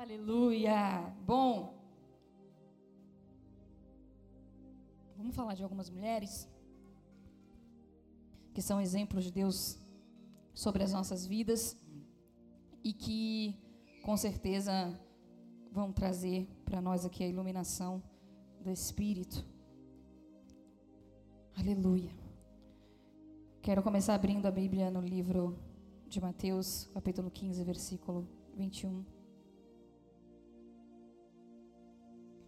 Aleluia! Bom, vamos falar de algumas mulheres que são exemplos de Deus sobre as nossas vidas e que com certeza vão trazer para nós aqui a iluminação do Espírito. Aleluia. Quero começar abrindo a Bíblia no livro de Mateus, capítulo 15, versículo 21.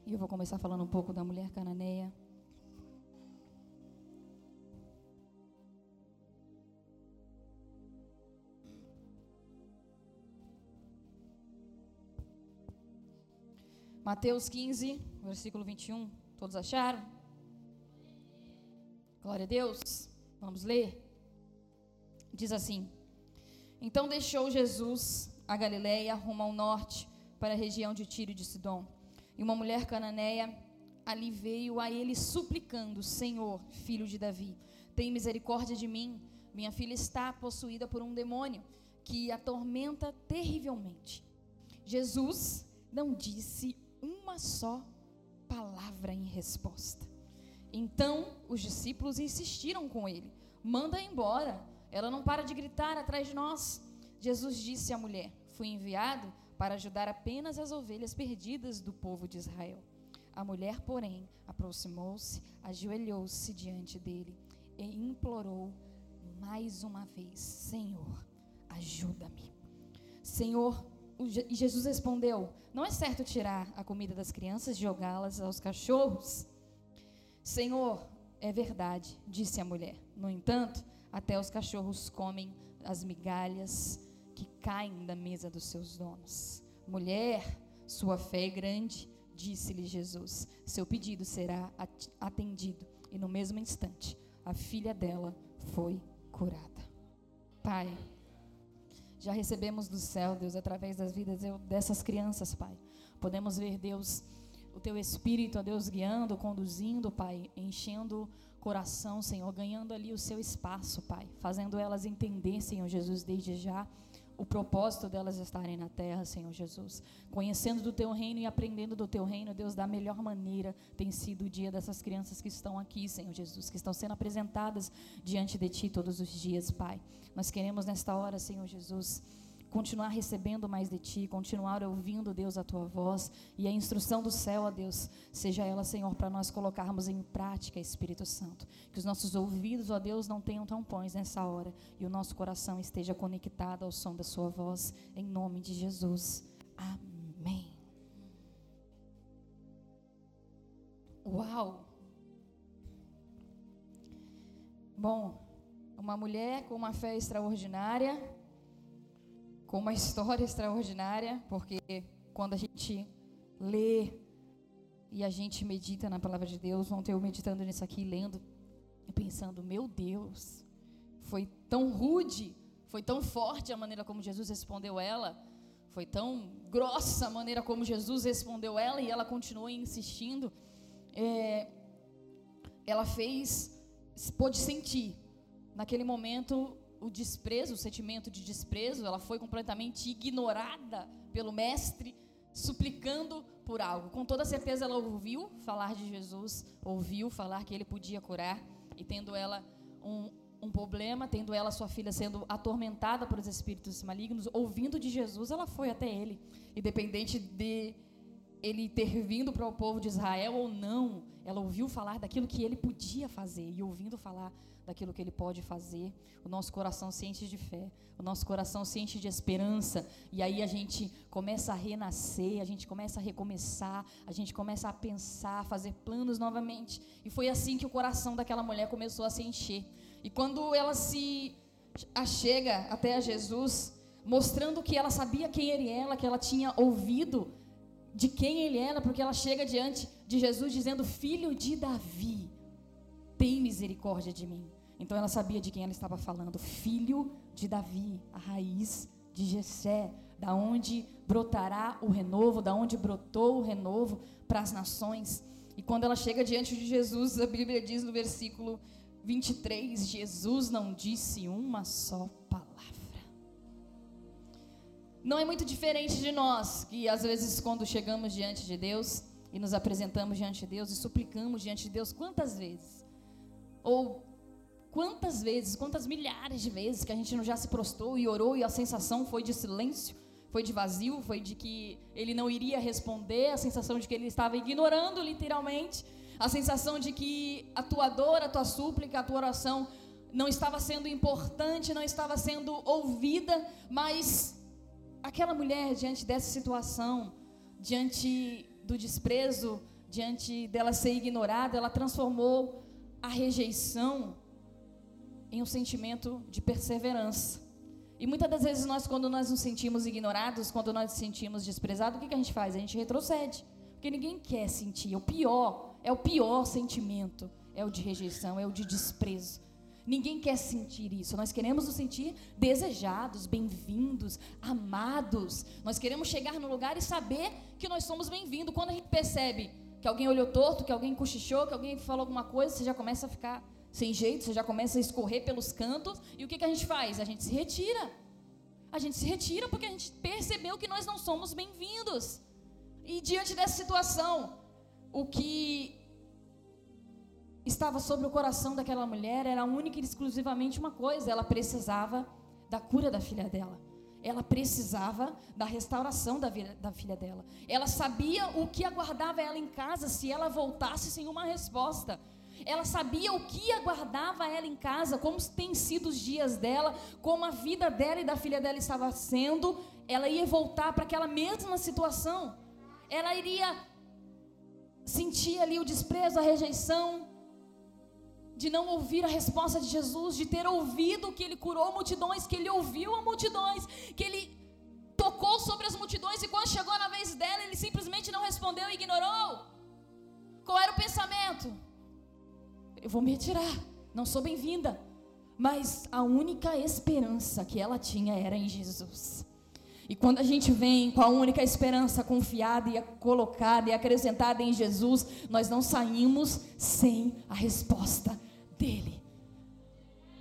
E eu vou começar falando um pouco da mulher cananeia. Mateus 15, versículo 21. Todos acharam? Glória a Deus. Vamos ler. Diz assim: Então deixou Jesus a Galiléia rumo ao norte, para a região de Tiro e de Sidom. E uma mulher cananeia ali veio a ele suplicando: Senhor, filho de Davi, tem misericórdia de mim. Minha filha está possuída por um demônio que atormenta terrivelmente. Jesus não disse uma só palavra em resposta. Então os discípulos insistiram com ele: manda embora, ela não para de gritar atrás de nós. Jesus disse à mulher: Fui enviado para ajudar apenas as ovelhas perdidas do povo de Israel. A mulher, porém, aproximou-se, ajoelhou-se diante dele e implorou mais uma vez: Senhor, ajuda-me. Senhor, e Jesus respondeu: Não é certo tirar a comida das crianças e jogá-las aos cachorros? Senhor, é verdade, disse a mulher. No entanto, até os cachorros comem as migalhas que caem da mesa dos seus donos. Mulher, sua fé é grande, disse-lhe Jesus. Seu pedido será atendido. E no mesmo instante, a filha dela foi curada. Pai, já recebemos do céu, Deus, através das vidas dessas crianças, Pai. Podemos ver, Deus, o teu espírito, a Deus, guiando, conduzindo, Pai, enchendo o coração, Senhor, ganhando ali o seu espaço, Pai, fazendo elas entender, Senhor Jesus, desde já o propósito delas estarem na terra, Senhor Jesus. Conhecendo do teu reino e aprendendo do teu reino, Deus, da melhor maneira tem sido o dia dessas crianças que estão aqui, Senhor Jesus, que estão sendo apresentadas diante de ti todos os dias, Pai. Nós queremos nesta hora, Senhor Jesus, continuar recebendo mais de Ti, continuar ouvindo, Deus, a Tua voz e a instrução do céu, ó Deus, seja ela, Senhor, para nós colocarmos em prática, Espírito Santo. Que os nossos ouvidos, ó Deus, não tenham tampões nessa hora e o nosso coração esteja conectado ao som da Sua voz, em nome de Jesus. Amém. Uau! Bom, uma mulher com uma fé extraordinária com uma história extraordinária, porque quando a gente lê e a gente medita na palavra de Deus, ontem eu meditando nisso aqui, lendo e pensando, meu Deus, foi tão rude, foi tão forte a maneira como Jesus respondeu ela, foi tão grossa a maneira como Jesus respondeu ela e ela continuou insistindo. É, ela fez, pôde sentir naquele momento o desprezo, o sentimento de desprezo, ela foi completamente ignorada pelo mestre, suplicando por algo. Com toda certeza ela ouviu falar de Jesus, ouviu falar que ele podia curar, e tendo ela um, um problema, tendo ela sua filha sendo atormentada por os espíritos malignos, ouvindo de Jesus, ela foi até ele. Independente de ele ter vindo para o povo de Israel ou não, ela ouviu falar daquilo que ele podia fazer e ouvindo falar daquilo que Ele pode fazer. O nosso coração se enche de fé, o nosso coração se enche de esperança, e aí a gente começa a renascer, a gente começa a recomeçar, a gente começa a pensar, a fazer planos novamente. E foi assim que o coração daquela mulher começou a se encher. E quando ela se achega até a Jesus, mostrando que ela sabia quem era, que ela tinha ouvido de quem ele era, porque ela chega diante de Jesus dizendo: Filho de Davi tem misericórdia de mim. Então ela sabia de quem ela estava falando, filho de Davi, a raiz de Jessé, da onde brotará o renovo, da onde brotou o renovo para as nações. E quando ela chega diante de Jesus, a Bíblia diz no versículo 23, Jesus não disse uma só palavra. Não é muito diferente de nós, que às vezes quando chegamos diante de Deus e nos apresentamos diante de Deus e suplicamos diante de Deus, quantas vezes? Ou quantas vezes, quantas milhares de vezes que a gente não já se prostrou e orou e a sensação foi de silêncio, foi de vazio, foi de que ele não iria responder, a sensação de que ele estava ignorando literalmente, a sensação de que a tua dor, a tua súplica, a tua oração não estava sendo importante, não estava sendo ouvida, mas aquela mulher, diante dessa situação, diante do desprezo, diante dela ser ignorada, ela transformou a rejeição em um sentimento de perseverança. E muitas das vezes nós, quando nós nos sentimos ignorados, quando nós nos sentimos desprezados, o que, que a gente faz? A gente retrocede. Porque ninguém quer sentir. O pior, é o pior sentimento. É o de rejeição, é o de desprezo. Ninguém quer sentir isso. Nós queremos nos sentir desejados, bem-vindos, amados. Nós queremos chegar no lugar e saber que nós somos bem-vindos. Quando a gente percebe que alguém olhou torto, que alguém cochichou, que alguém falou alguma coisa, você já começa a ficar sem jeito, você já começa a escorrer pelos cantos. E o que, que a gente faz? A gente se retira. A gente se retira porque a gente percebeu que nós não somos bem-vindos. E diante dessa situação, o que estava sobre o coração daquela mulher era única e exclusivamente uma coisa: ela precisava da cura da filha dela. Ela precisava da restauração da, vida, da filha dela. Ela sabia o que aguardava ela em casa se ela voltasse sem uma resposta. Ela sabia o que aguardava ela em casa, como têm sido os dias dela, como a vida dela e da filha dela estava sendo. Ela ia voltar para aquela mesma situação. Ela iria sentir ali o desprezo, a rejeição, de não ouvir a resposta de Jesus, de ter ouvido que ele curou multidões, que ele ouviu a multidões, que ele tocou sobre as multidões e quando chegou na vez dela, ele simplesmente não respondeu e ignorou. Qual era o pensamento? Eu vou me retirar, não sou bem-vinda. Mas a única esperança que ela tinha era em Jesus. E quando a gente vem com a única esperança confiada e colocada e acrescentada em Jesus, nós não saímos sem a resposta dele.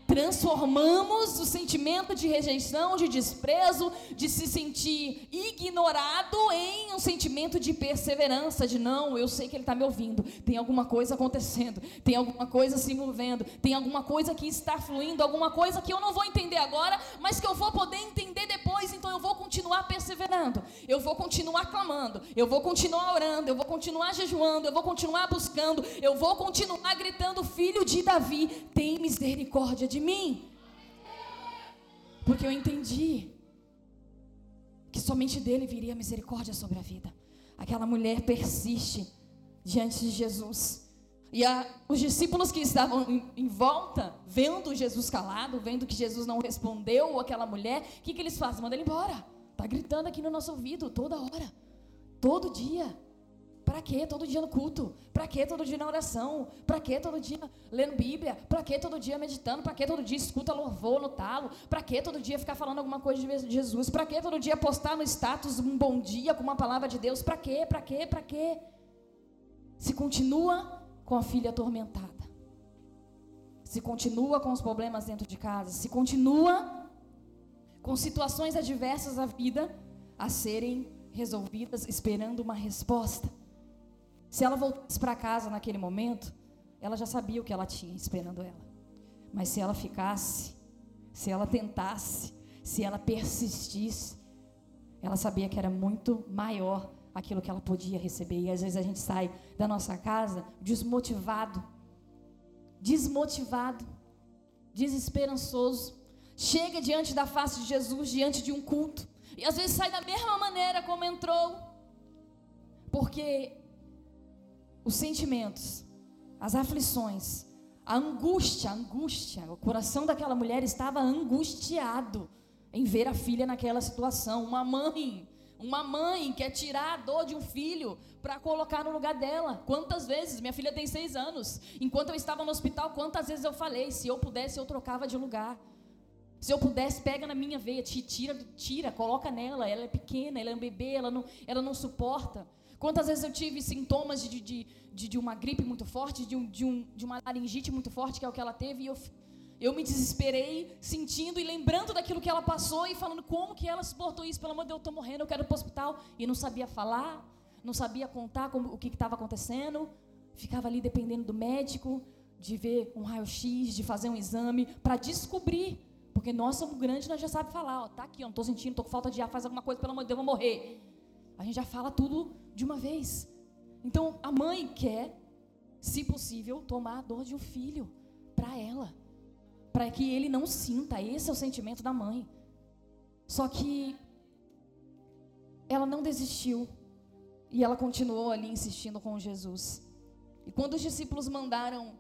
Transformamos o sentimento de rejeição, de desprezo, de se sentir ignorado em um sentimento de perseverança, de não, eu sei que ele está me ouvindo, tem alguma coisa acontecendo, tem alguma coisa se movendo, tem alguma coisa que está fluindo, alguma coisa que eu não vou entender agora, mas que eu vou poder entender depois, eu vou continuar perseverando, eu vou continuar clamando, eu vou continuar orando, eu vou continuar jejuando, eu vou continuar buscando, eu vou continuar gritando, filho de Davi, tem misericórdia de mim. Porque eu entendi que somente dele viria misericórdia sobre a vida. Aquela mulher persiste diante de Jesus. E a, os discípulos que estavam em, em, volta, vendo Jesus calado, vendo que Jesus não respondeu àquela mulher, o que, que eles fazem? Manda ele embora. Está gritando aqui no nosso ouvido toda hora, todo dia. Para quê todo dia no culto? Para quê todo dia na oração? Para quê todo dia lendo Bíblia? Para quê todo dia meditando? Para quê todo dia escuta louvor no talo? Para quê todo dia ficar falando alguma coisa de Jesus? Para quê todo dia postar no status um bom dia com uma palavra de Deus? Para quê? Para quê? Para quê? Se continua com a filha atormentada. Se continua com os problemas dentro de casa, se continua com situações adversas da vida a serem resolvidas, esperando uma resposta. Se ela voltasse para casa naquele momento, ela já sabia o que ela tinha esperando ela. Mas se ela ficasse, se ela tentasse, se ela persistisse, ela sabia que era muito maior aquilo que ela podia receber. E às vezes a gente sai da nossa casa desmotivado, desmotivado, desesperançoso. Chega diante da face de Jesus, diante de um culto, e às vezes sai da mesma maneira como entrou, porque os sentimentos, as aflições, a angústia, a angústia, o coração daquela mulher estava angustiado em ver a filha naquela situação. Uma mãe, uma mãe quer tirar a dor de um filho para colocar no lugar dela. Quantas vezes? Minha filha tem seis anos. Enquanto eu estava no hospital, quantas vezes eu falei: se eu pudesse, eu trocava de lugar. Se eu pudesse, pega na minha veia, tira, tira, coloca nela. Ela é pequena, ela é um bebê, ela não, ela não suporta. Quantas vezes eu tive sintomas de, de, de, de uma gripe muito forte, de, um, de, um, de uma laringite muito forte, que é o que ela teve, e eu, Eu me desesperei, sentindo e lembrando daquilo que ela passou e falando como que ela suportou isso. Pelo amor de Deus, eu estou morrendo, eu quero ir para o hospital. E não sabia falar, não sabia contar como, o que estava acontecendo. Ficava ali dependendo do médico, de ver um raio-x, de fazer um exame, para descobrir. Porque nós somos grandes, nós já sabemos falar. Ó, tá aqui, eu não estou sentindo, estou com falta de ar, faz alguma coisa, pelo amor de Deus, eu vou morrer. A gente já fala tudo de uma vez. Então, a mãe quer, se possível, tomar a dor de um filho para ela para que ele não sinta. Esse é o sentimento da mãe. Só que ela não desistiu e ela continuou ali insistindo com Jesus. E quando os discípulos mandaram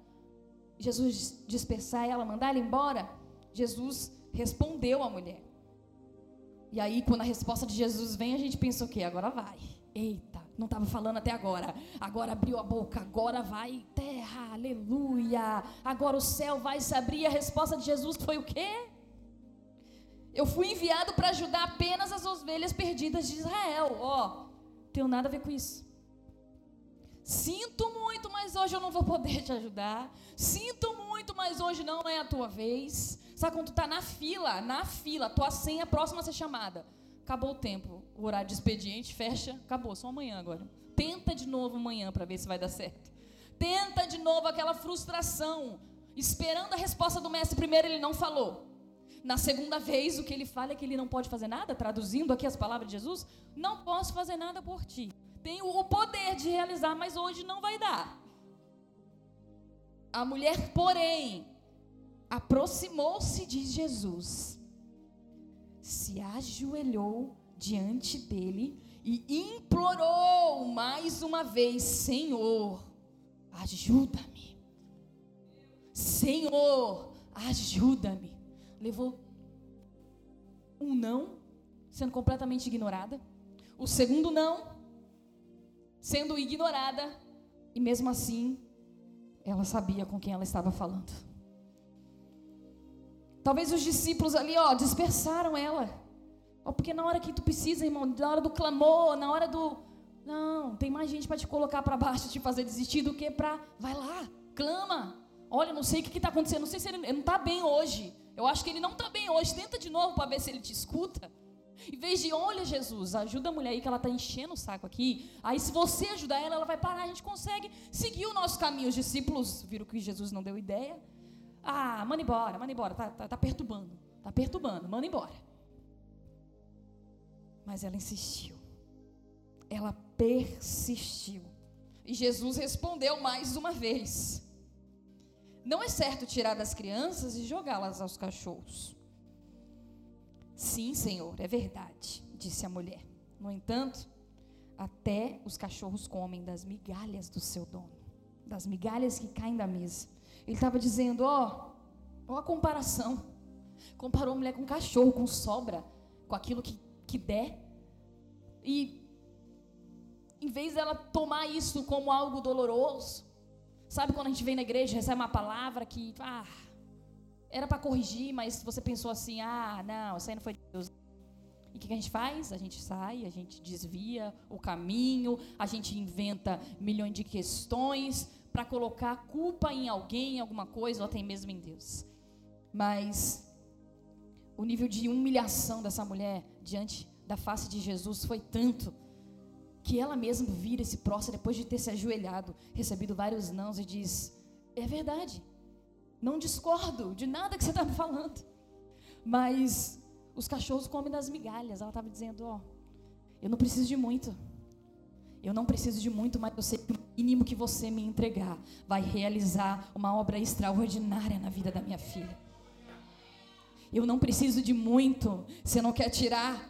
Jesus dispersar ela, mandar ela embora, Jesus respondeu à mulher. E aí, quando a resposta de Jesus vem, a gente pensa o quê? Agora vai. Eita não estava falando até agora. Agora abriu a boca, agora vai terra, aleluia. Agora o céu vai se abrir. A resposta de Jesus foi o quê? Eu fui enviado para ajudar apenas as ovelhas perdidas de Israel. Ó, oh, tenho nada a ver com isso. Sinto muito, mas hoje eu não vou poder te ajudar. Sinto muito, mas hoje não é a tua vez. Sabe quando tu tá na fila, na fila, tua senha próxima a ser chamada acabou o tempo, o horário de expediente fecha, acabou, só amanhã agora. Tenta de novo amanhã para ver se vai dar certo. Tenta de novo aquela frustração, esperando a resposta do mestre. Primeiro ele não falou. Na segunda vez, o que ele fala é que ele não pode fazer nada, traduzindo aqui as palavras de Jesus: Não posso fazer nada por ti. Tenho o poder de realizar, mas hoje não vai dar. A mulher, porém, aproximou-se de Jesus se ajoelhou diante dele e implorou mais uma vez: Senhor, ajuda-me. Senhor, ajuda-me. Levou um não, sendo completamente ignorada. O segundo não, sendo ignorada. E mesmo assim, ela sabia com quem ela estava falando. Talvez os discípulos ali, ó, dispersaram ela. Ó, porque na hora que tu precisa, irmão, na hora do clamor, na hora do. Não, tem mais gente para te colocar para baixo, te fazer desistir do que para. Vai lá, clama. Olha, não sei o que está acontecendo, não sei se ele, ele não está bem hoje. Eu acho que ele não está bem hoje. Tenta de novo para ver se ele te escuta. Em vez de, olha, Jesus, ajuda a mulher aí que ela está enchendo o saco aqui. Aí, se você ajudar ela, ela vai parar. A gente consegue seguir o nosso caminho. Os discípulos viram que Jesus não deu ideia. Ah, manda embora, manda embora, tá, tá, tá perturbando, tá perturbando, manda embora. Mas ela insistiu, ela persistiu. E Jesus respondeu mais uma vez: Não é certo tirar das crianças e jogá-las aos cachorros. Sim, Senhor, é verdade, disse a mulher. No entanto, até os cachorros comem das migalhas do seu dono, das migalhas que caem da mesa. Ele estava dizendo: ó, ó a comparação. Comparou a mulher com um cachorro, com sobra, com aquilo que, que der. E em vez dela tomar isso como algo doloroso, sabe quando a gente vem na igreja, recebe uma palavra que ah, era para corrigir, mas você pensou assim: ah, não, isso aí não foi Deus. E o que a gente faz? A gente sai, a gente desvia o caminho, a gente inventa milhões de questões para colocar culpa em alguém, em alguma coisa, ou até mesmo em Deus. Mas o nível de humilhação dessa mulher diante da face de Jesus foi tanto que ela mesma vira esse próximo depois de ter se ajoelhado, recebido vários nãos e diz: É verdade, não discordo de nada que você está me falando, mas os cachorros comem das migalhas. Ela estava dizendo: Ó, oh, eu não preciso de muito. Eu não preciso de muito, mas eu sei que o mínimo que você me entregar vai realizar uma obra extraordinária na vida da minha filha. Eu não preciso de muito. Você não quer tirar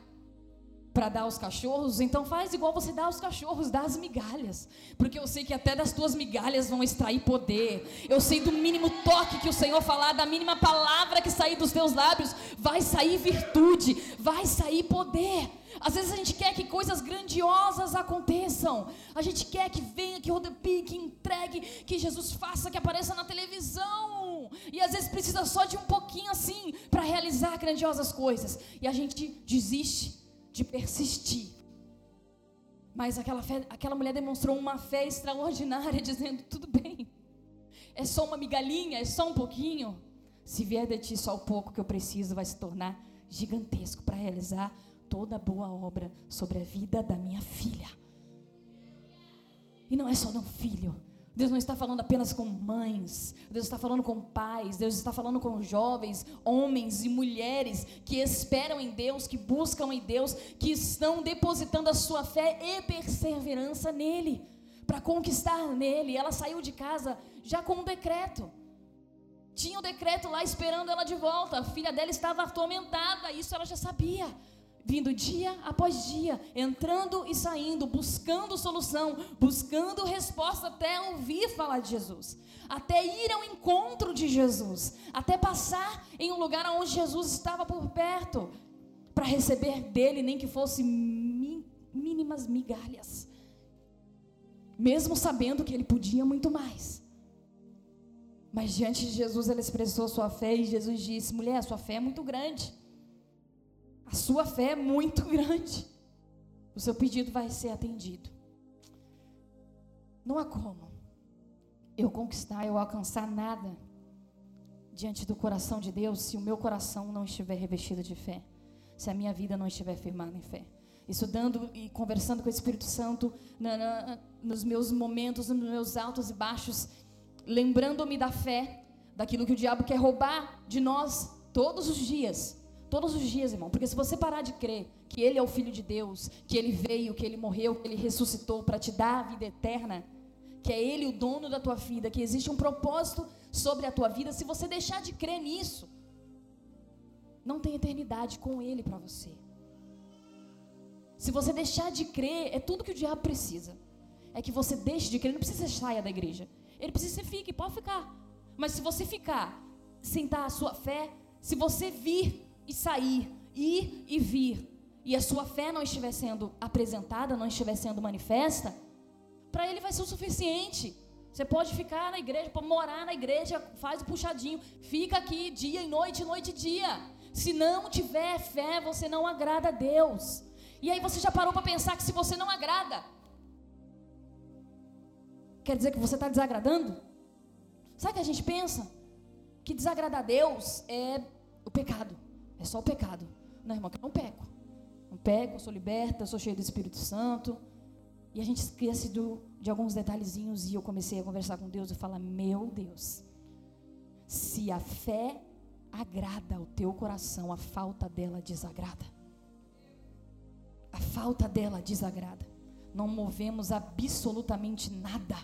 para dar aos cachorros? Então faz igual você dá aos cachorros, dá as migalhas. Porque eu sei que até das tuas migalhas vão extrair poder. Eu sei do mínimo toque que o Senhor falar, da mínima palavra que sair dos teus lábios, vai sair virtude, vai sair poder. Às vezes a gente quer que coisas grandiosas aconteçam. A gente quer que venha, que rodepie, que entregue, que Jesus faça, que apareça na televisão. E às vezes precisa só de um pouquinho assim para realizar grandiosas coisas. E a gente desiste de persistir. Mas aquela, fé, aquela mulher demonstrou uma fé extraordinária, dizendo: tudo bem, é só uma migalhinha, é só um pouquinho. Se vier de ti só o pouco que eu preciso, vai se tornar gigantesco para realizar toda boa obra sobre a vida da minha filha. E não é só de um filho. Deus não está falando apenas com mães, Deus está falando com pais, Deus está falando com jovens, homens e mulheres que esperam em Deus, que buscam em Deus, que estão depositando a sua fé e perseverança nele, para conquistar nele. Ela saiu de casa já com um decreto. Tinha o um decreto lá esperando ela de volta. A filha dela estava atormentada, isso ela já sabia. Vindo dia após dia, entrando e saindo, buscando solução, buscando resposta até ouvir falar de Jesus, até ir ao encontro de Jesus, até passar em um lugar onde Jesus estava por perto, para receber dele, nem que fosse mínimas migalhas, mesmo sabendo que ele podia muito mais. Mas diante de Jesus ela expressou sua fé e Jesus disse: mulher, sua fé é muito grande. A sua fé é muito grande. O seu pedido vai ser atendido. Não há como eu conquistar, eu alcançar nada diante do coração de Deus se o meu coração não estiver revestido de fé, se a minha vida não estiver firmada em fé. Estudando e conversando com o Espírito Santo na, na, nos meus momentos, nos meus altos e baixos, lembrando-me da fé, daquilo que o diabo quer roubar de nós todos os dias. Todos os dias, irmão. Porque se você parar de crer que Ele é o Filho de Deus, que Ele veio, que Ele morreu, que Ele ressuscitou para te dar a vida eterna, que é Ele o dono da tua vida, que existe um propósito sobre a tua vida, se você deixar de crer nisso, não tem eternidade com Ele para você. Se você deixar de crer, é tudo que o diabo precisa. É que você deixe de crer, não precisa sair da igreja. Ele precisa que você fique, pode ficar. Mas se você ficar, sentar a sua fé, se você vir e sair, ir e vir, e a sua fé não estiver sendo apresentada, não estiver sendo manifesta, para ele vai ser o suficiente. Você pode ficar na igreja, pode morar na igreja, faz o puxadinho, fica aqui dia e noite, noite e dia. Se não tiver fé, você não agrada a Deus. E aí você já parou para pensar que se você não agrada, Quer dizer que você está desagradando? Sabe o que a gente pensa? Que desagradar a Deus é o pecado. É só o pecado. Não, irmão, que eu não peco. Não peco, eu sou liberta, eu sou cheio do Espírito Santo. E a gente esquece do, de alguns detalhezinhos e eu comecei a conversar com Deus e falar: Meu Deus, se a fé agrada o teu coração, a falta dela desagrada. A falta dela desagrada. Não movemos absolutamente nada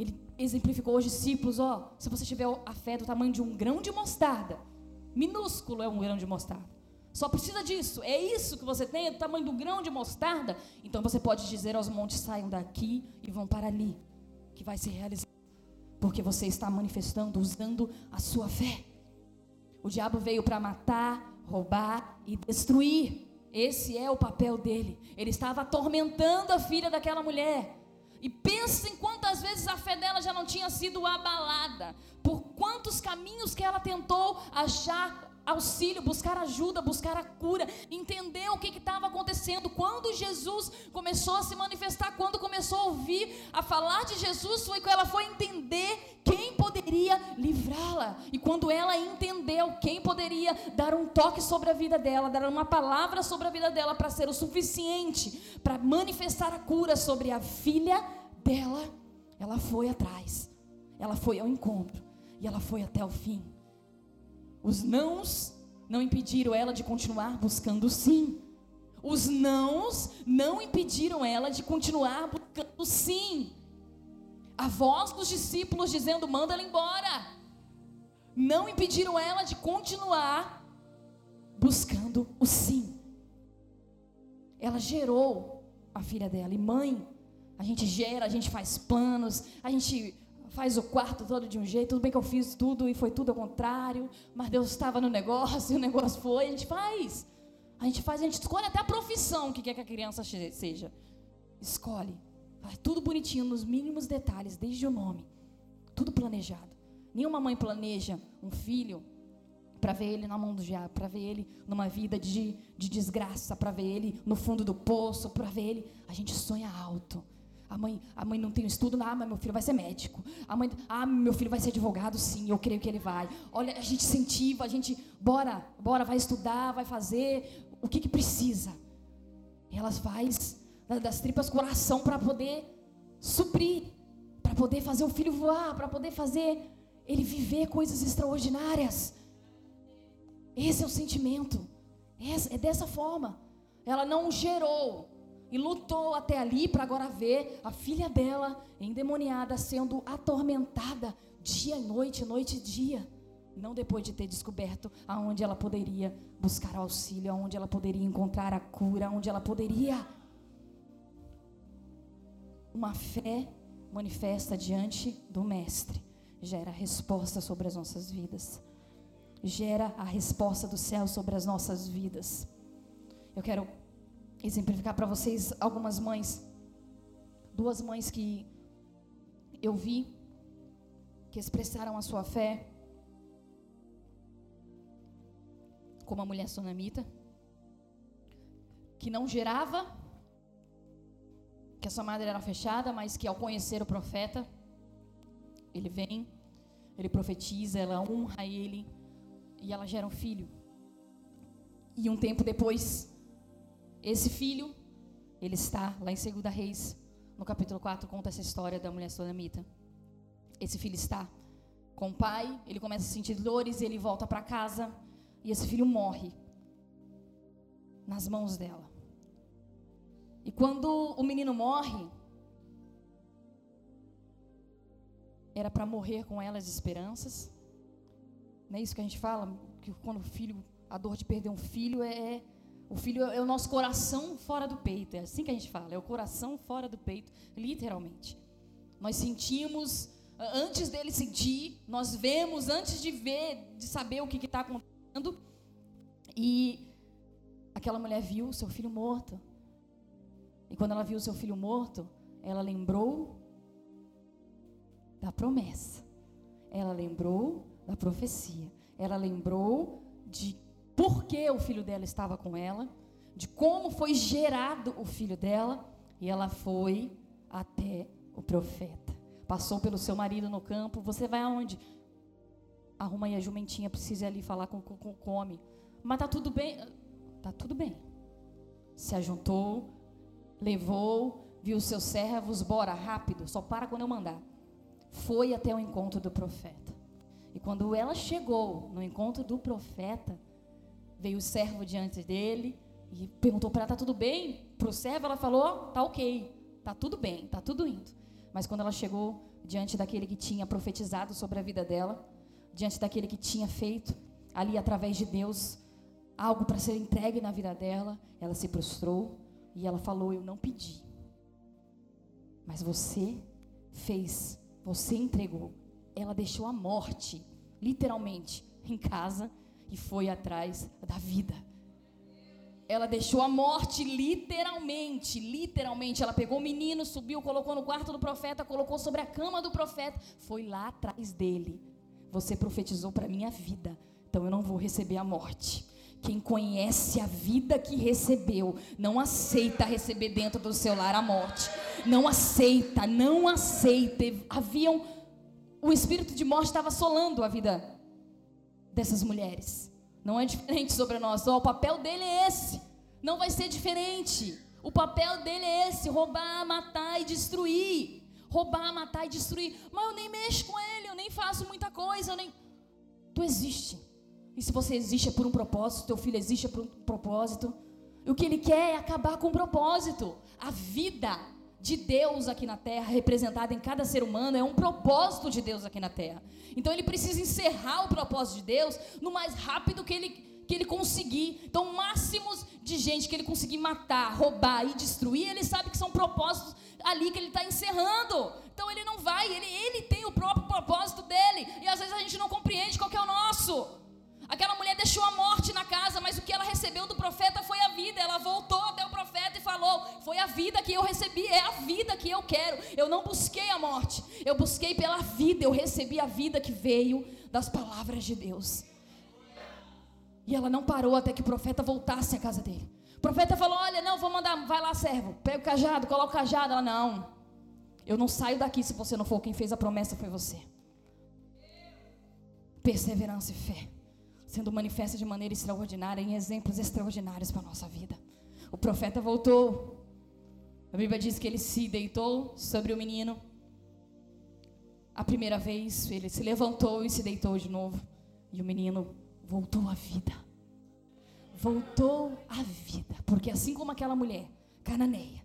ele exemplificou os discípulos, ó, se você tiver a fé do tamanho de um grão de mostarda, minúsculo é um grão de mostarda. Só precisa disso. É isso que você tem, é do tamanho do grão de mostarda. Então você pode dizer aos montes: saiam daqui e vão para ali, que vai se realizar. Porque você está manifestando, usando a sua fé. O diabo veio para matar, roubar e destruir. Esse é o papel dele. Ele estava atormentando a filha daquela mulher. E pensa em quantas vezes a fé dela já não tinha sido abalada, quantos caminhos que ela tentou achar auxílio, buscar ajuda, buscar a cura, entender o que estava acontecendo. Quando Jesus começou a se manifestar, quando começou a ouvir, a falar de Jesus, foi quando ela foi entender quem poderia livrá-la. E quando ela entendeu quem poderia dar um toque sobre a vida dela, dar uma palavra sobre a vida dela para ser o suficiente para manifestar a cura sobre a filha dela, ela foi atrás. Ela foi ao encontro e ela foi até o fim. Os nãos não impediram ela de continuar buscando sim. Os nãos não impediram ela de continuar buscando sim. A voz dos discípulos dizendo: manda ela embora. Não impediram ela de continuar buscando o sim. Ela gerou a filha dela. E mãe, a gente gera, a gente faz planos, a gente faz o quarto todo de um jeito. Tudo bem que eu fiz tudo e foi tudo ao contrário, mas Deus estava no negócio e o negócio foi. A gente faz. A gente faz, a gente escolhe até a profissão que quer que a criança seja. Escolhe. Faz tudo bonitinho, nos mínimos detalhes, desde o nome. Tudo planejado. Nenhuma mãe planeja um filho para ver ele na mão do diabo, para ver ele numa vida de, de desgraça, para ver ele no fundo do poço, para ver ele. A gente sonha alto. A mãe, a mãe não tem estudo, ah, mas meu filho vai ser médico. A mãe, ah, meu filho vai ser advogado, sim, eu creio que ele vai. Olha, a gente incentiva, a gente, bora, bora, vai estudar, vai fazer o que, que precisa. E elas faz das tripas coração para poder suprir, para poder fazer o filho voar, para poder fazer ele viver coisas extraordinárias. Esse é o sentimento. É dessa forma. Ela não gerou e lutou até ali para agora ver a filha dela endemoniada sendo atormentada dia e noite, noite e dia. Não depois de ter descoberto aonde ela poderia buscar auxílio, aonde ela poderia encontrar a cura, aonde ela poderia uma fé manifesta diante do mestre gera resposta sobre as nossas vidas. Gera a resposta do céu sobre as nossas vidas. Eu quero exemplificar para vocês algumas mães, duas mães que eu vi que expressaram a sua fé. Como a mulher sonamita, que não gerava, que a sua madre era fechada, mas que ao conhecer o profeta, ele vem, ele profetiza, ela honra ele e ela gera um filho. E um tempo depois, esse filho, ele está lá em 2 Reis, no capítulo 4, conta essa história da mulher sonamita. Esse filho está com o pai, ele começa a sentir dores, ele volta para casa e esse filho morre nas mãos dela. E quando o menino morre, era para morrer com ela as esperanças. Não é isso que a gente fala? Que quando o filho, a dor de perder um filho é, é o filho é o nosso coração fora do peito. É assim que a gente fala, é o coração fora do peito, literalmente. Nós sentimos antes dele sentir, nós vemos antes de ver, de saber o que está acontecendo. E aquela mulher viu seu filho morto. E quando ela viu seu filho morto, ela lembrou da promessa. Ela lembrou da profecia. Ela lembrou de por que o filho dela estava com ela, de como foi gerado o filho dela, e ela foi até o profeta. Passou pelo seu marido no campo. Você vai aonde? Arruma aí a jumentinha, precisa ir ali falar com o come. Mas tá tudo bem. Tá tudo bem. Se ajuntou, levou, viu os seus servos, bora, rápido, só para quando eu mandar. Foi até o encontro do profeta. E quando ela chegou no encontro do profeta, veio o servo diante dele e perguntou para ela: tá tudo bem? Para o servo, ela falou: tá ok, tá tudo bem, tá tudo indo. Mas quando ela chegou diante daquele que tinha profetizado sobre a vida dela, diante daquele que tinha feito ali através de Deus algo para ser entregue na vida dela, ela se prostrou e ela falou: Eu não pedi, mas você fez, você entregou. Ela deixou a morte, literalmente, em casa e foi atrás da vida. Ela deixou a morte literalmente, literalmente. Ela pegou o menino, subiu, colocou no quarto do profeta, colocou sobre a cama do profeta, foi lá atrás dele. Você profetizou para minha vida, então eu não vou receber a morte. Quem conhece a vida que recebeu, não aceita receber dentro do seu lar a morte. Não aceita, não aceita. Haviam o espírito de morte estava assolando a vida dessas mulheres. Não é diferente sobre nós. Oh, o papel dele é esse. Não vai ser diferente. O papel dele é esse: roubar, matar e destruir. Roubar, matar e destruir. Mas eu nem mexo com ele, eu nem faço muita coisa, eu nem. Tu existe. E se você existe é por um propósito, teu filho existe é por um propósito. E o que ele quer é acabar com o propósito. A vida de Deus aqui na terra, representada em cada ser humano, é um propósito de Deus aqui na terra. Então ele precisa encerrar o propósito de Deus no mais rápido que ele, que ele conseguir. Então, máximos de gente que ele conseguir matar, roubar e destruir, ele sabe que são propósitos ali que ele está encerrando. Então ele não vai, ele, ele tem o próprio propósito dele. E às vezes a gente não compreende qual é o nosso. Aquela mulher deixou a morte na casa, mas o que ela recebeu do profeta foi a vida. Ela voltou até o profeta e falou: Foi a vida que eu recebi, é a vida que eu quero. Eu não busquei a morte, eu busquei pela vida. Eu recebi a vida que veio das palavras de Deus. E ela não parou até que o profeta voltasse à casa dele. O profeta falou: Olha, não, vou mandar, vai lá, servo, pega o cajado, coloca o cajado. Ela, não, Eu não saio daqui se você não for. Quem fez a promessa foi você. Perseverança e fé. Sendo manifesta de maneira extraordinária, em exemplos extraordinários para a nossa vida. O profeta voltou. A Bíblia diz que ele se deitou sobre o menino. A primeira vez, ele se levantou e se deitou de novo. E o menino voltou à vida. Voltou à vida. Porque assim como aquela mulher cananeia,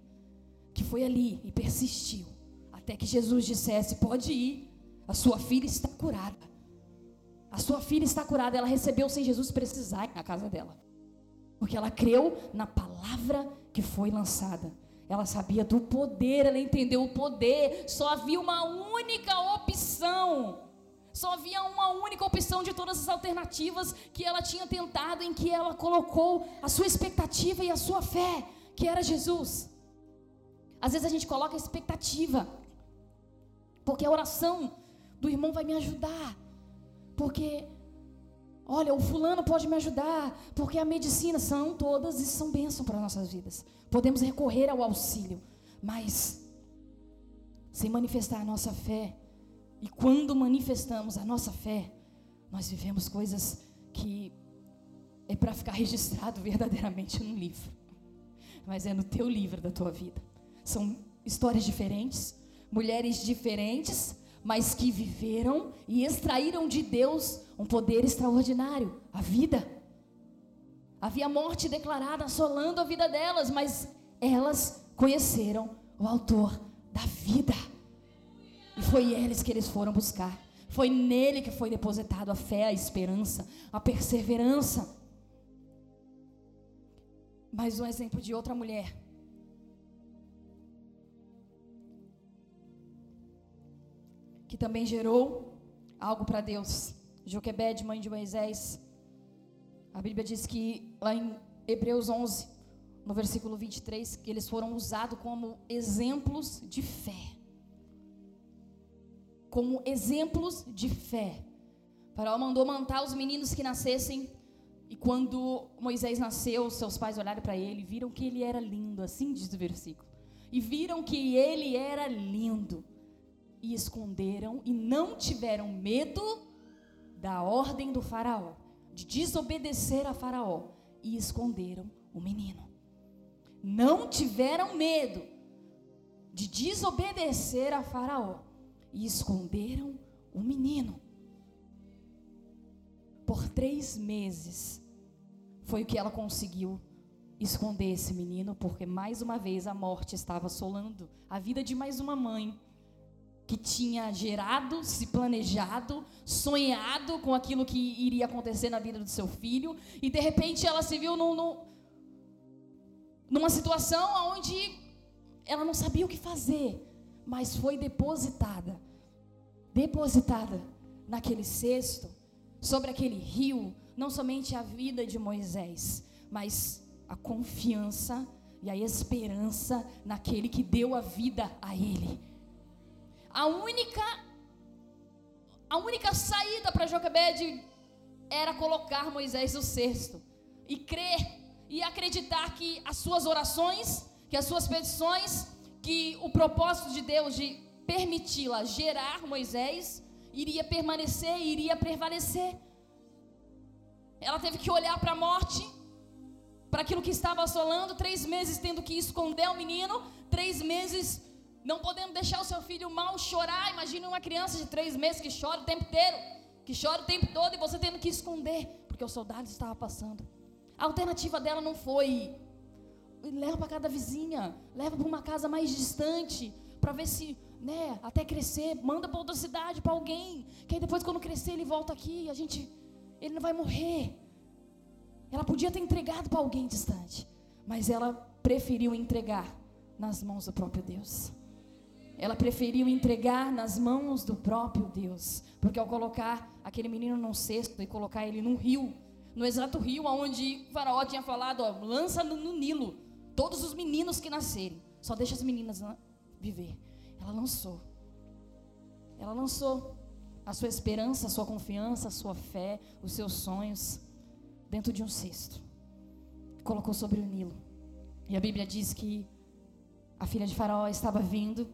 que foi ali e persistiu, até que Jesus dissesse: Pode ir, a sua filha está curada. A sua filha está curada. Ela recebeu sem Jesus precisar na casa dela. Porque ela creu na palavra que foi lançada. Ela sabia do poder, ela entendeu o poder. Só havia uma única opção. Só havia uma única opção de todas as alternativas que ela tinha tentado, em que ela colocou a sua expectativa e a sua fé, que era Jesus. Às vezes a gente coloca a expectativa, porque a oração do irmão vai me ajudar, porque Olha, o fulano pode me ajudar, porque a medicina são todas e são bênção para nossas vidas. Podemos recorrer ao auxílio, mas sem manifestar a nossa fé, e quando manifestamos a nossa fé, nós vivemos coisas que é para ficar registrado verdadeiramente no livro, mas é no teu livro da tua vida. São histórias diferentes, mulheres diferentes, mas que viveram e extraíram de Deus um poder extraordinário, a vida. Havia morte declarada assolando a vida delas, mas elas conheceram o autor da vida. E foi eles que eles foram buscar. Foi nele que foi depositado a fé, a esperança, a perseverança. Mais um exemplo de outra mulher que também gerou algo para Deus. Joquebede, mãe de Moisés. A Bíblia diz que lá em Hebreus 11, no versículo 23, que eles foram usados como exemplos de fé. Como exemplos de fé. Faraó mandou mantar os meninos que nascessem. E quando Moisés nasceu, seus pais olharam para ele e viram que ele era lindo. Assim diz o versículo. E viram que ele era lindo e esconderam e não tiveram medo da ordem do Faraó, de desobedecer a Faraó, e esconderam o menino. Não tiveram medo de desobedecer a Faraó e esconderam o menino. Por três meses foi o que ela conseguiu esconder esse menino, porque mais uma vez a morte estava assolando a vida de mais uma mãe que tinha gerado, se planejado, sonhado com aquilo que iria acontecer na vida do seu filho, e de repente ela se viu num, num, numa situação onde ela não sabia o que fazer, mas foi depositada, depositada naquele cesto, sobre aquele rio, não somente a vida de Moisés, mas a confiança e a esperança naquele que deu a vida a ele a única a única saída para Joquebede era colocar Moisés no cesto e crer e acreditar que as suas orações, que as suas petições, que o propósito de Deus de permiti-la gerar Moisés iria permanecer, iria prevalecer. Ela teve que olhar para a morte, para aquilo que estava assolando, três meses tendo que esconder o menino, três meses não podendo deixar o seu filho mal chorar. Imagine uma criança de três meses que chora o tempo inteiro, que chora o tempo todo e você tendo que esconder, porque os soldados estavam passando. A alternativa dela não foi leva para cada vizinha, leva para uma casa mais distante, para ver se, né, até crescer, manda para outra cidade para alguém, que aí depois quando crescer ele volta aqui, a gente ele não vai morrer. Ela podia ter entregado para alguém distante, mas ela preferiu entregar nas mãos do próprio Deus. Ela preferiu entregar nas mãos do próprio Deus, porque ao colocar aquele menino num cesto e colocar ele num rio, no exato rio onde Faraó tinha falado, ó, lança no, no Nilo todos os meninos que nascerem, só deixa as meninas viver. Ela lançou. Ela lançou a sua esperança, a sua confiança, a sua fé, os seus sonhos dentro de um cesto. Colocou sobre o Nilo. E a Bíblia diz que a filha de Faraó estava vindo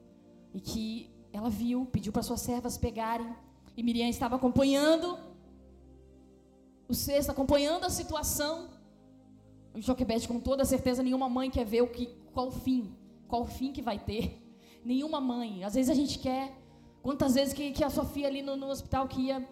E que ela viu, pediu para suas servas pegarem. E Miriam estava acompanhando o cesto, acompanhando a situação. O Joquebede, com toda certeza, nenhuma mãe quer ver o que, qual fim, qual fim que vai ter. Nenhuma mãe. Às vezes a gente quer. Quantas vezes que, que a Sofia ali no, no hospital que ia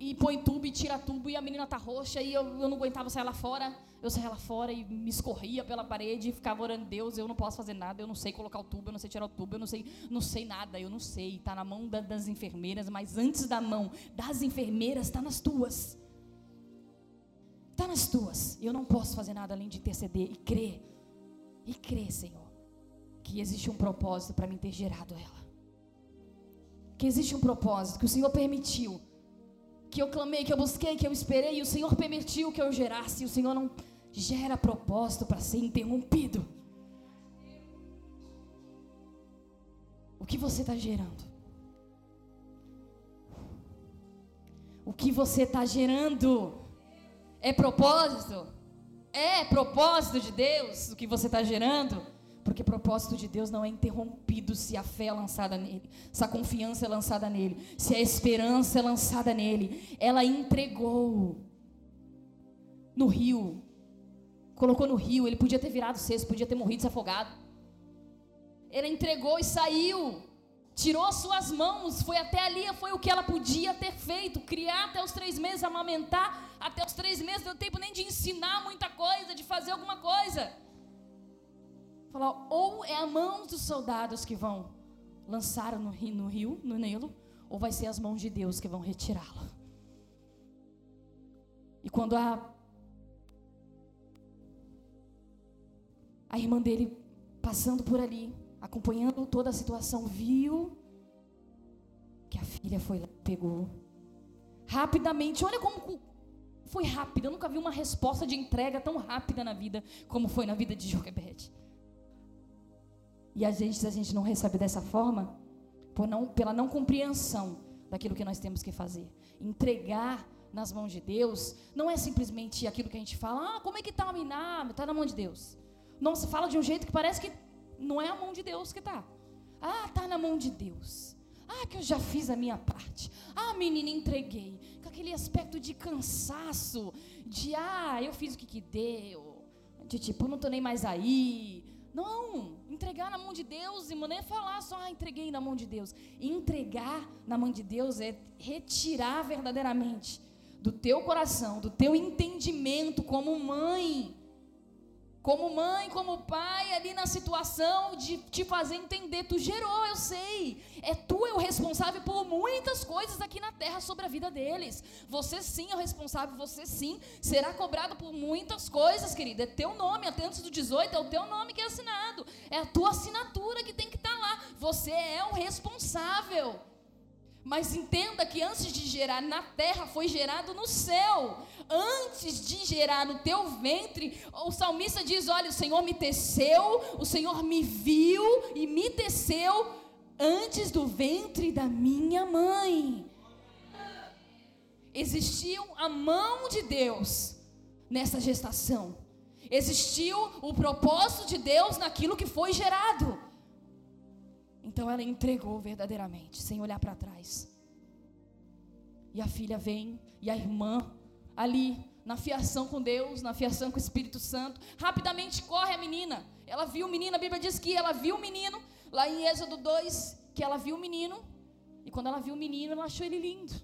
e põe tubo e tira tubo e a menina tá roxa e eu, eu não aguentava sair lá fora. Eu saía lá fora e me escorria pela parede e ficava orando Deus, eu não posso fazer nada, eu não sei colocar o tubo, eu não sei tirar o tubo, eu não sei, não sei nada, eu não sei. Tá na mão da, das enfermeiras, mas antes da mão das enfermeiras tá nas tuas. Tá nas tuas. Eu não posso fazer nada além de interceder e crer. E crer, Senhor, que existe um propósito para mim ter gerado ela. Que existe um propósito que o Senhor permitiu que eu clamei, que eu busquei, que eu esperei, e o Senhor permitiu que eu gerasse, e o Senhor não gera propósito para ser interrompido. O que você está gerando? O que você está gerando? É propósito? É propósito de Deus o que você está gerando? Porque o propósito de Deus não é interrompido se a fé é lançada nele, se a confiança é lançada nele, se a esperança é lançada nele. Ela entregou no rio, colocou no rio. Ele podia ter virado cesto, podia ter morrido se afogado. Ela entregou e saiu, tirou suas mãos, foi até ali, foi o que ela podia ter feito: criar até os três meses, amamentar até os três meses, não deu tempo nem de ensinar muita coisa, de fazer alguma coisa. Falar, ou é a mão dos soldados que vão lançar no rio, no rio, no Nilo, ou vai ser as mãos de Deus que vão retirá-la. E quando a a irmã dele passando por ali, acompanhando toda a situação, viu que a filha foi lá, pegou rapidamente. Olha como foi rápida. Eu nunca vi uma resposta de entrega tão rápida na vida como foi na vida de Joquebede. E às vezes a gente não recebe dessa forma não, pela não compreensão daquilo que nós temos que fazer. Entregar nas mãos de Deus não é simplesmente aquilo que a gente fala, ah, como é que está o minar? Está na mão de Deus. Não se fala de um jeito que parece que não é a mão de Deus que está. Ah, está na mão de Deus. Ah, que eu já fiz a minha parte. Ah, menina, entreguei. Com aquele aspecto de cansaço, de ah, eu fiz o que, que deu. De tipo, não estou nem mais aí. Não, entregar na mão de Deus, irmão, nem é falar só, ah, entreguei na mão de Deus. Entregar na mão de Deus é retirar verdadeiramente do teu coração, do teu entendimento como mãe, como mãe, como pai, ali na situação de te fazer entender, tu gerou, eu sei. É tu é o responsável por muitas coisas aqui na terra sobre a vida deles. Você sim é o responsável, você sim será cobrado por muitas coisas, querida. É teu nome, até antes do 18, é o teu nome que é assinado. É a tua assinatura que tem que estar tá lá. Você é o responsável. Mas entenda que antes de gerar na terra, foi gerado no céu. Antes de gerar no teu ventre, o salmista diz: Olha, o Senhor me teceu, o Senhor me viu e me teceu antes do ventre da minha mãe. Existiu a mão de Deus nessa gestação. Existiu o propósito de Deus naquilo que foi gerado. Então ela entregou verdadeiramente, sem olhar para trás. E a filha vem, e a irmã, ali, na fiação com Deus, na fiação com o Espírito Santo, rapidamente corre a menina. Ela viu o menino, a Bíblia diz que ela viu o menino, lá em Êxodo 2, que ela viu o menino, e quando ela viu o menino, ela achou ele lindo.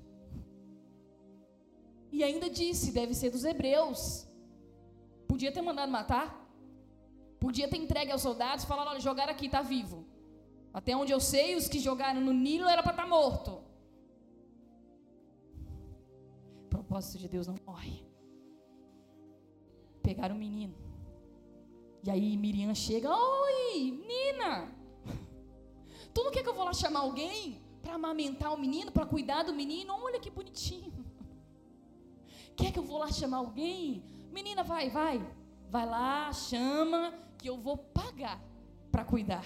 E ainda disse: deve ser dos hebreus. Podia ter mandado matar, podia ter entregue aos soldados, falar: olha, jogar aqui, está vivo. Até onde eu sei, os que jogaram no Nilo era para estar tá morto. O propósito de Deus não morre. Pegaram o menino. E aí Miriam chega, oi, Nina. Tu não quer que eu vou lá chamar alguém para amamentar o menino, para cuidar do menino? Olha que bonitinho. Quer que eu vou lá chamar alguém? Menina, vai, vai. Vai lá, chama, que eu vou pagar para cuidar.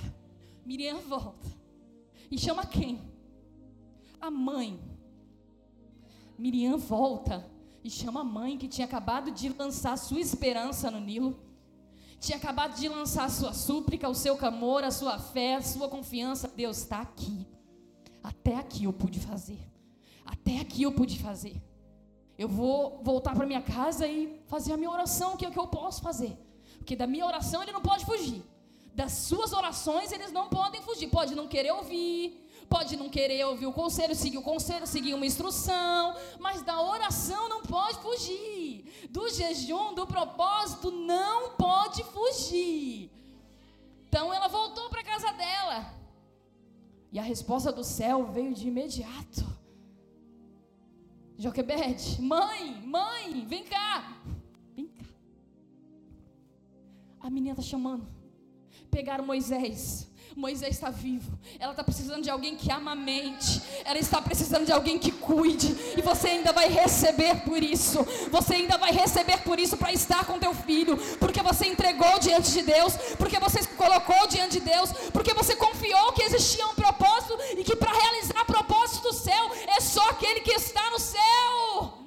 Miriam volta. E chama quem? A mãe. Miriam volta e chama a mãe que tinha acabado de lançar sua esperança no Nilo. tinha acabado de lançar sua súplica, o seu clamor, a sua fé, a sua confiança. Deus está aqui. Até aqui eu pude fazer. Até aqui eu pude fazer. Eu vou voltar para minha casa e fazer a minha oração, que é o que eu posso fazer. Porque da minha oração ele não pode fugir. Das suas orações eles não podem fugir. Pode não querer ouvir, pode não querer ouvir o conselho, seguir o conselho, seguir uma instrução, mas da oração não pode fugir. Do jejum, do propósito, não pode fugir. Então ela voltou para casa dela. E a resposta do céu veio de imediato. Joquebede, mãe, mãe, vem cá. Vem cá. A menina está chamando. Pegaram Moisés. Moisés está vivo. Ela está precisando de alguém que amamente. Ela está precisando de alguém que cuide. E você ainda vai receber por isso. Você ainda vai receber por isso para estar com teu filho. Porque você entregou diante de Deus. Porque você colocou diante de Deus. Porque você confiou que existia um propósito. E que para realizar propósito do céu é só aquele que está no céu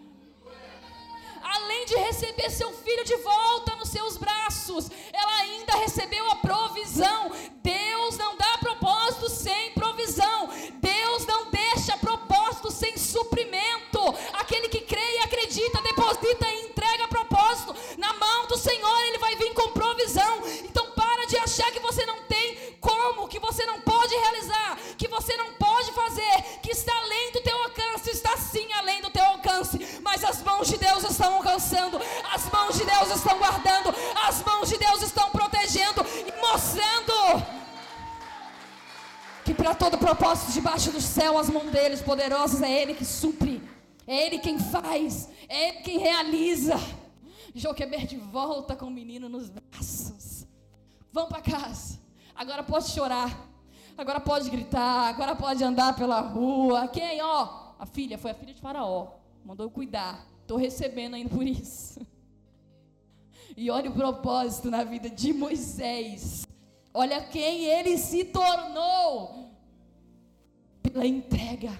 além de receber seu filho de volta seus braços, ela ainda recebeu a provisão. Deus não dá propósito sem provisão. Deus não deixa propósito sem suprimento. Aquele que crê e acredita, deposita e entrega propósito na mão do Senhor, ele vai vir com provisão. Então para de achar que você não tem como, que você não pode realizar, que você não pode fazer, que está além do teu alcance, está sim além do teu alcance, mas as mãos de Deus estão alcançando, as mãos Deus estão guardando, as mãos de Deus estão protegendo e mostrando que para todo propósito debaixo do céu, as mãos deles poderosas é Ele que supre, é Ele quem faz, é Ele quem realiza. Joquebed volta com o menino nos braços. Vão para casa. Agora pode chorar. Agora pode gritar. Agora pode andar pela rua. Quem? Ó, a filha foi a filha de Faraó. Mandou eu cuidar. Estou recebendo ainda por isso. E olha o propósito na vida de Moisés. Olha quem ele se tornou pela entrega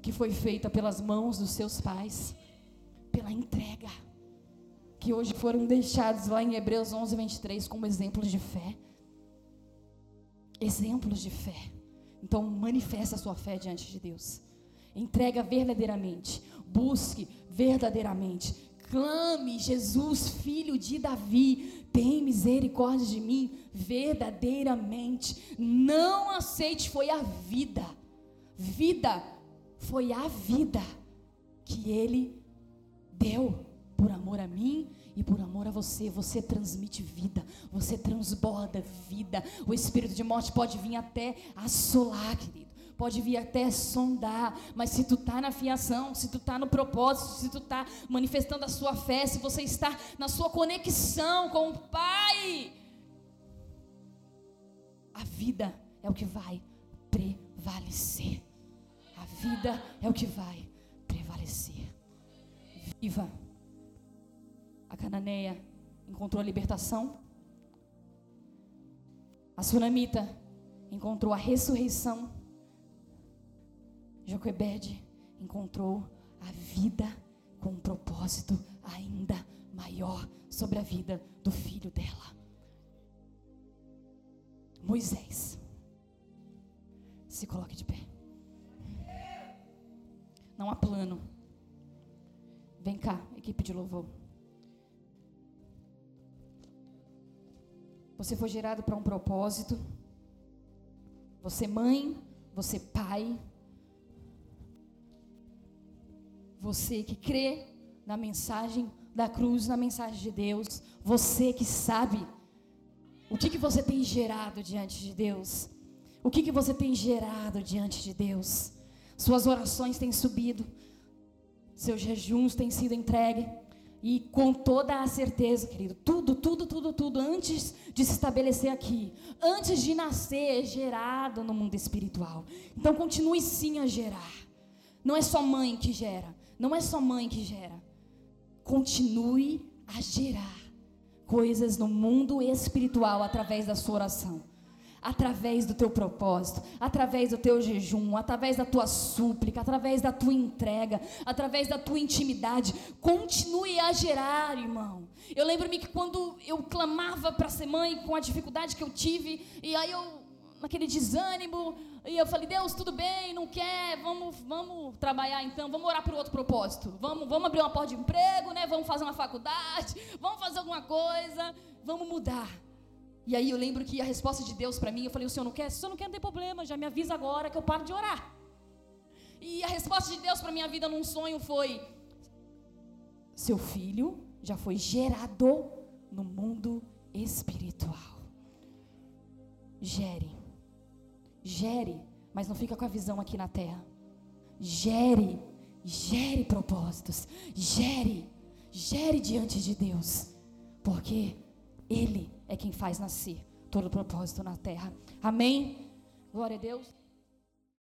que foi feita pelas mãos dos seus pais. Pela entrega que hoje foram deixados lá em Hebreus 11, 23 como exemplos de fé. Exemplos de fé. Então, manifesta a sua fé diante de Deus. Entrega verdadeiramente. Busque verdadeiramente. Clame, Jesus, filho de Davi, tem misericórdia de mim verdadeiramente. Não aceite, foi a vida. Vida foi a vida que ele deu por amor a mim e por amor a você. Você transmite vida, você transborda vida. O espírito de morte pode vir até assolar, querido. Pode vir até sondar, mas se tu está na fiação, se tu está no propósito, se tu está manifestando a sua fé, se você está na sua conexão com o Pai, a vida é o que vai prevalecer. A vida é o que vai prevalecer. Viva a cananeia encontrou a libertação. A sunamita encontrou a ressurreição. Joquebede encontrou a vida com um propósito ainda maior sobre a vida do filho dela. Moisés. Se coloque de pé. Não há plano. Vem cá, equipe de louvor. Você foi gerado para um propósito. Você mãe, você pai. Você que crê na mensagem da cruz, na mensagem de Deus. Você que sabe o que, que você tem gerado diante de Deus. O que, que você tem gerado diante de Deus. Suas orações têm subido. Seus jejuns têm sido entregues. E com toda a certeza, querido, tudo, tudo, tudo, tudo, antes de se estabelecer aqui, antes de nascer, é gerado no mundo espiritual. Então continue sim a gerar. Não é só mãe que gera, não é só mãe que gera. Continue a gerar coisas no mundo espiritual através da sua oração. através do teu propósito, através do teu jejum, através da tua súplica, através da tua entrega, através da tua intimidade. Continue a gerar, irmão. Eu lembro-me que quando eu clamava para ser mãe com a dificuldade que eu tive, e aí eu naquele desânimo, e eu falei, Deus, tudo bem, não quer, vamos, vamos trabalhar então, vamos orar para outro propósito. Vamos, vamos abrir uma porta de emprego, né? Vamos fazer uma faculdade, vamos fazer alguma coisa, vamos mudar. E aí eu lembro que a resposta de Deus para mim, eu falei, o senhor não quer? Se o senhor não quer, não tem problema, já me avisa agora que eu paro de orar. E a resposta de Deus para minha vida num sonho foi: seu filho já foi gerado no mundo espiritual. Gere. Gere, mas não fica com a visão aqui na terra. Gere, gere propósitos. Gere, gere diante de Deus. Porque Ele é quem faz nascer todo propósito na terra. Amém? Glória a Deus.